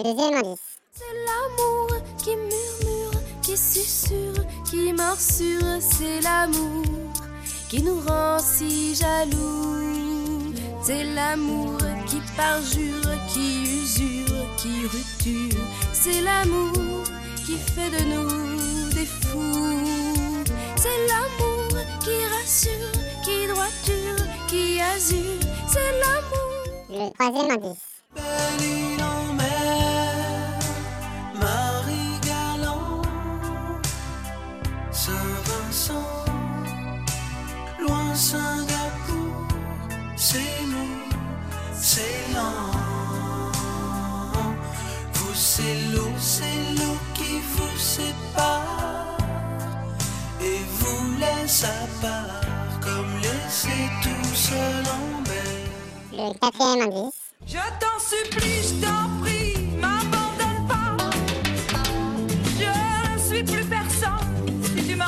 Le deuxième indice. C'est l'amour qui murmure, qui susurre, qui morsure. C'est l'amour qui nous rend si jaloux. C'est l'amour qui parjure, qui usure, qui rupture. C'est l'amour qui fait de nous des fous. C'est l'amour qui rassure, qui droiture, qui azure. C'est l'amour. Le troisième indice. Saint-Vincent, loin Singapour, c'est nous, c'est lent. Vous, c'est l'eau, c'est l'eau qui vous sépare et vous laisse à part, comme laissé tout seul en mer. Le quatrième indice. Je t'en supplie,